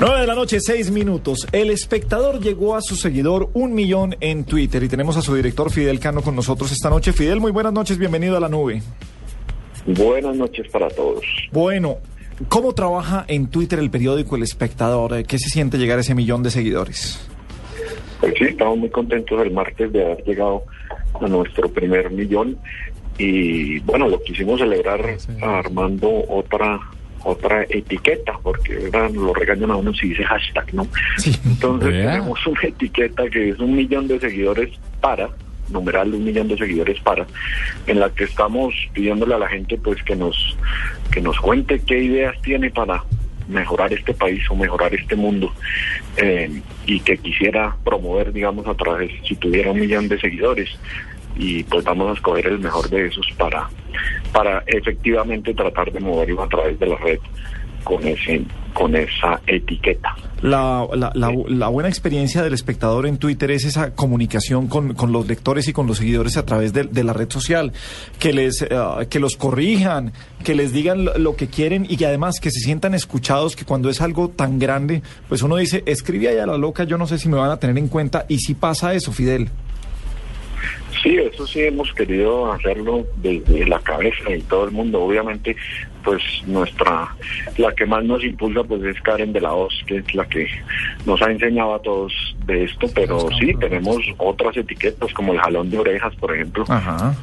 9 de la noche, 6 minutos. El espectador llegó a su seguidor un millón en Twitter y tenemos a su director Fidel Cano con nosotros esta noche. Fidel, muy buenas noches, bienvenido a la nube. Buenas noches para todos. Bueno, ¿cómo trabaja en Twitter el periódico El Espectador? ¿Qué se siente llegar a ese millón de seguidores? Pues sí, estamos muy contentos el martes de haber llegado a nuestro primer millón y bueno, lo quisimos celebrar armando otra otra etiqueta, porque lo regañan a uno si dice hashtag, ¿no? Entonces tenemos una etiqueta que es un millón de seguidores para, numeral un millón de seguidores para, en la que estamos pidiéndole a la gente pues que nos, que nos cuente qué ideas tiene para mejorar este país o mejorar este mundo eh, y que quisiera promover, digamos, a través, si tuviera un millón de seguidores, y pues vamos a escoger el mejor de esos para, para efectivamente tratar de moverlo a través de la red con ese con esa etiqueta. La, la, la, buena experiencia del espectador en Twitter es esa comunicación con, con los lectores y con los seguidores a través de, la red social, que les eh, que los corrijan, que les digan lo, que quieren y que además que se sientan escuchados, que cuando es algo tan grande, pues uno dice, escribe ahí a la loca, yo no sé si me van a tener en cuenta, y si pasa eso, Fidel. Sí, eso sí hemos querido hacerlo desde la cabeza y todo el mundo. Obviamente pues nuestra, la que más nos impulsa pues es Karen de la Hoz, que es la que nos ha enseñado a todos de esto, pero sí, tenemos otras etiquetas como el jalón de orejas, por ejemplo,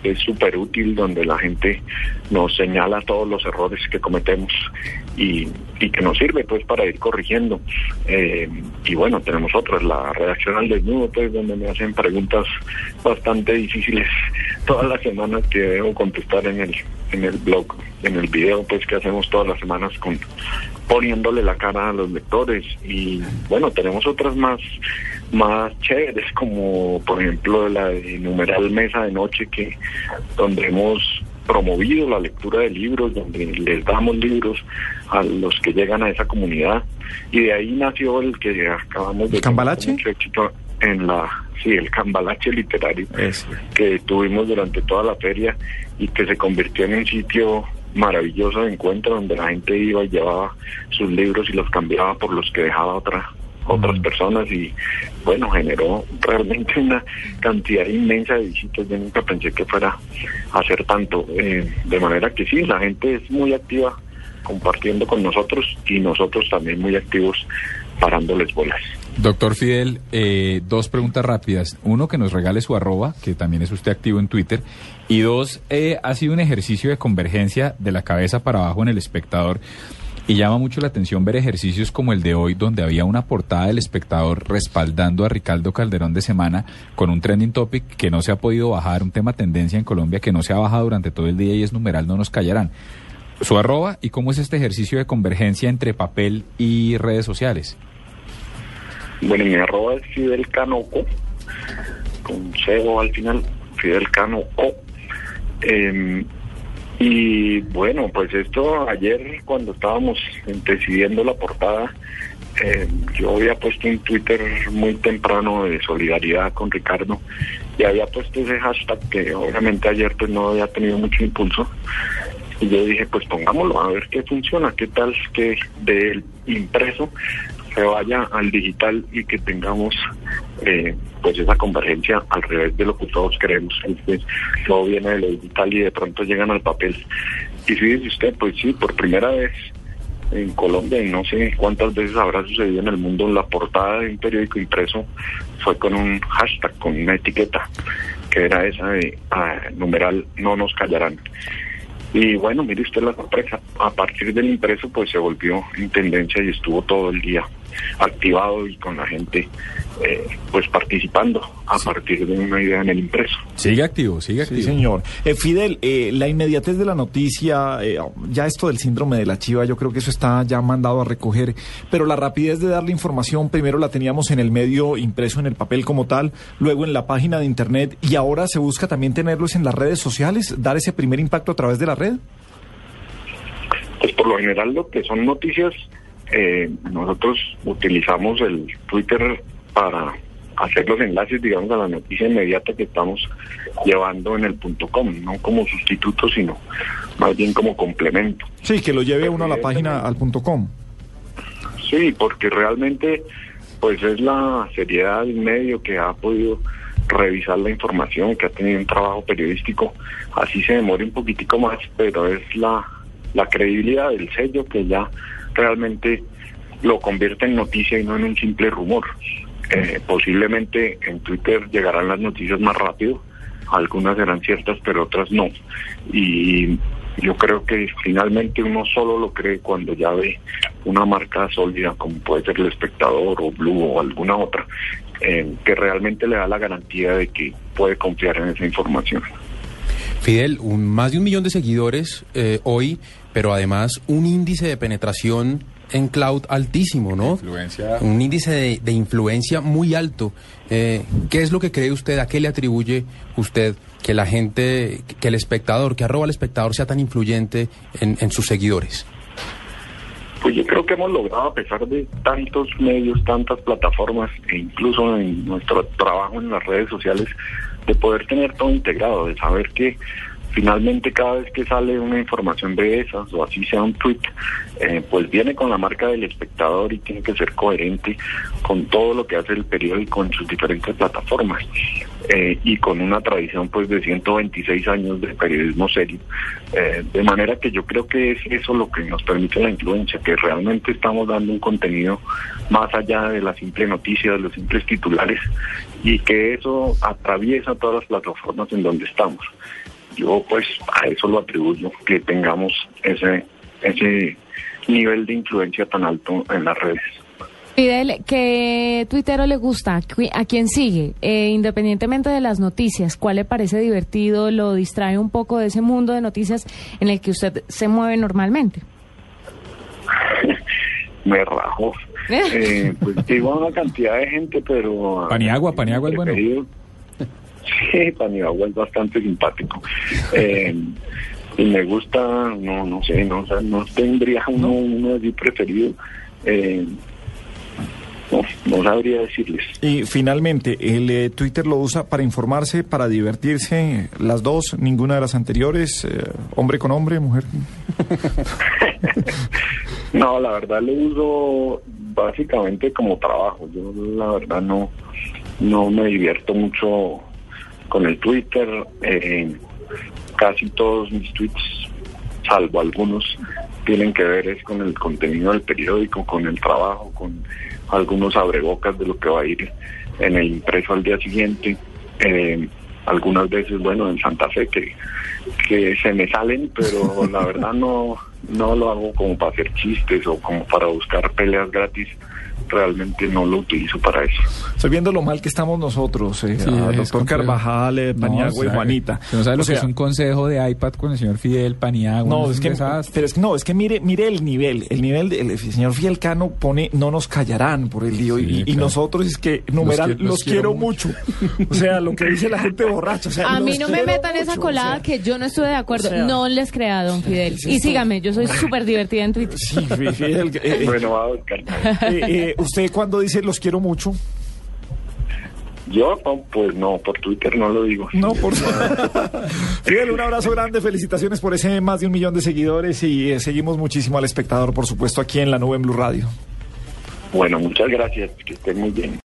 que es súper útil, donde la gente nos señala todos los errores que cometemos y, y que nos sirve pues para ir corrigiendo. Eh, y bueno, tenemos otras, la redacción al desnudo, pues donde me hacen preguntas bastante difíciles todas las semanas que debo contestar en el, en el blog, en el video pues que hacemos todas las semanas con poniéndole la cara a los lectores y bueno tenemos otras más más chéveres como por ejemplo la de numeral mesa de noche que donde hemos promovido la lectura de libros donde les damos libros a los que llegan a esa comunidad y de ahí nació el que acabamos de ¿Cambalache? mucho éxito en la sí el cambalache literario que tuvimos durante toda la feria y que se convirtió en un sitio maravilloso de encuentro donde la gente iba y llevaba sus libros y los cambiaba por los que dejaba otra, otras mm. personas y bueno, generó realmente una cantidad inmensa de visitas. Yo nunca pensé que fuera a hacer tanto. Eh, de manera que sí, la gente es muy activa compartiendo con nosotros y nosotros también muy activos parándoles bolas. Doctor Fidel, eh, dos preguntas rápidas. Uno, que nos regale su arroba, que también es usted activo en Twitter. Y dos, eh, ha sido un ejercicio de convergencia de la cabeza para abajo en el espectador. Y llama mucho la atención ver ejercicios como el de hoy, donde había una portada del espectador respaldando a Ricardo Calderón de semana con un trending topic que no se ha podido bajar, un tema tendencia en Colombia que no se ha bajado durante todo el día y es numeral, no nos callarán. Su arroba y cómo es este ejercicio de convergencia entre papel y redes sociales. Bueno, mi arroba es Fidel Canoco, con cebo al final, Fidel Canoco. Em, y bueno, pues esto ayer cuando estábamos decidiendo la portada, em, yo había puesto un Twitter muy temprano de solidaridad con Ricardo y había puesto ese hashtag que obviamente ayer pues no había tenido mucho impulso. Y yo dije, pues pongámoslo a ver qué funciona, qué tal que del impreso se vaya al digital y que tengamos eh, pues esa convergencia al revés de lo que todos queremos. Entonces, todo viene de lo digital y de pronto llegan al papel. Y fíjese usted, pues sí, por primera vez en Colombia, y no sé cuántas veces habrá sucedido en el mundo, la portada de un periódico impreso fue con un hashtag, con una etiqueta, que era esa de ah, numeral no nos callarán. Y bueno, mire usted la sorpresa, a partir del impreso pues se volvió en tendencia y estuvo todo el día activado y con la gente eh, pues participando a partir de una idea en el impreso. Sigue activo, sigue Sí, activo. señor. Eh, Fidel, eh, la inmediatez de la noticia, eh, ya esto del síndrome de la chiva, yo creo que eso está ya mandado a recoger, pero la rapidez de darle información, primero la teníamos en el medio impreso, en el papel como tal, luego en la página de internet, y ahora se busca también tenerlos en las redes sociales, dar ese primer impacto a través de la red. Pues por lo general lo que son noticias, eh, nosotros utilizamos el Twitter para hacer los enlaces, digamos, a la noticia inmediata que estamos llevando en el punto com, no como sustituto, sino más bien como complemento. Sí, que lo lleve uno a la página al punto com. Sí, porque realmente pues es la seriedad del medio que ha podido revisar la información, que ha tenido un trabajo periodístico, así se demore un poquitico más, pero es la, la credibilidad del sello que ya realmente lo convierte en noticia y no en un simple rumor. Eh, posiblemente en Twitter llegarán las noticias más rápido, algunas serán ciertas, pero otras no. Y yo creo que finalmente uno solo lo cree cuando ya ve una marca sólida, como puede ser el espectador o Blue o alguna otra, eh, que realmente le da la garantía de que puede confiar en esa información. Fidel, un, más de un millón de seguidores eh, hoy, pero además un índice de penetración en cloud altísimo, ¿no? Influencia. Un índice de, de influencia muy alto. Eh, ¿Qué es lo que cree usted? ¿A qué le atribuye usted que la gente, que el espectador, que arroba al espectador sea tan influyente en, en sus seguidores? Pues yo creo que hemos logrado, a pesar de tantos medios, tantas plataformas, e incluso en nuestro trabajo en las redes sociales, de poder tener todo integrado, de saber que finalmente cada vez que sale una información de esas, o así sea un tweet, eh, pues viene con la marca del espectador y tiene que ser coherente con todo lo que hace el periódico en sus diferentes plataformas. Eh, y con una tradición pues de 126 años de periodismo serio. Eh, de manera que yo creo que es eso lo que nos permite la influencia, que realmente estamos dando un contenido más allá de la simple noticia, de los simples titulares, y que eso atraviesa todas las plataformas en donde estamos. Yo pues a eso lo atribuyo, que tengamos ese, ese nivel de influencia tan alto en las redes. Fidel, ¿qué tuitero le gusta? ¿Qui- ¿A quién sigue? Eh, independientemente de las noticias, ¿cuál le parece divertido? ¿Lo distrae un poco de ese mundo de noticias en el que usted se mueve normalmente? Me rajo. Eh, pues digo una cantidad de gente, pero... Paniagua, Paniagua es bueno. Sí, Paniagua es bastante simpático. Eh, y me gusta, no, no sé, no, o sea, no tendría uno, uno así preferido. Eh, no, no sabría decirles. Y finalmente, el eh, Twitter lo usa para informarse, para divertirse, las dos, ninguna de las anteriores, eh, hombre con hombre, mujer. No, la verdad lo uso básicamente como trabajo. Yo la verdad no, no me divierto mucho con el Twitter. Eh, casi todos mis tweets, salvo algunos, tienen que ver es con el contenido del periódico, con el trabajo, con algunos abrebocas de lo que va a ir en el impreso al día siguiente. Eh, algunas veces, bueno, en Santa Fe que, que se me salen, pero la verdad no, no lo hago como para hacer chistes o como para buscar peleas gratis. Realmente no lo utilizo para eso. Estoy viendo lo mal que estamos nosotros, eh, Sí, a es doctor. Carvajal, eh, No, Paniagua o y sea, Juanita. No sabe lo O que es un consejo de iPad con el señor Fidel Paniagua. No, es que, pero es que no, es que mire, mire el nivel, el nivel del señor Fiel Cano pone, no nos callarán por el lío y, Sí, y claro. nosotros es que numeral qui- los, los quiero, quiero mucho. o sea, lo que dice la gente borracha. o sea, A mí no me metan esa colada o sea. que yo no estuve de acuerdo. o sea, no les crea, don Fidel. ¿qué es Y sígame, yo soy súper divertida en Twitter. Sí, Fi- Fidel, eh, eh, Bueno, va a buscar. Eh, usted cuando dice los quiero mucho, Yo, pues no, por Twitter no lo digo. no, por Fidel, un abrazo grande, felicitaciones por ese más de un millón de seguidores y eh, seguimos muchísimo al espectador, por supuesto, aquí en la nube en Blue Radio. Bueno, muchas gracias, que estén muy bien.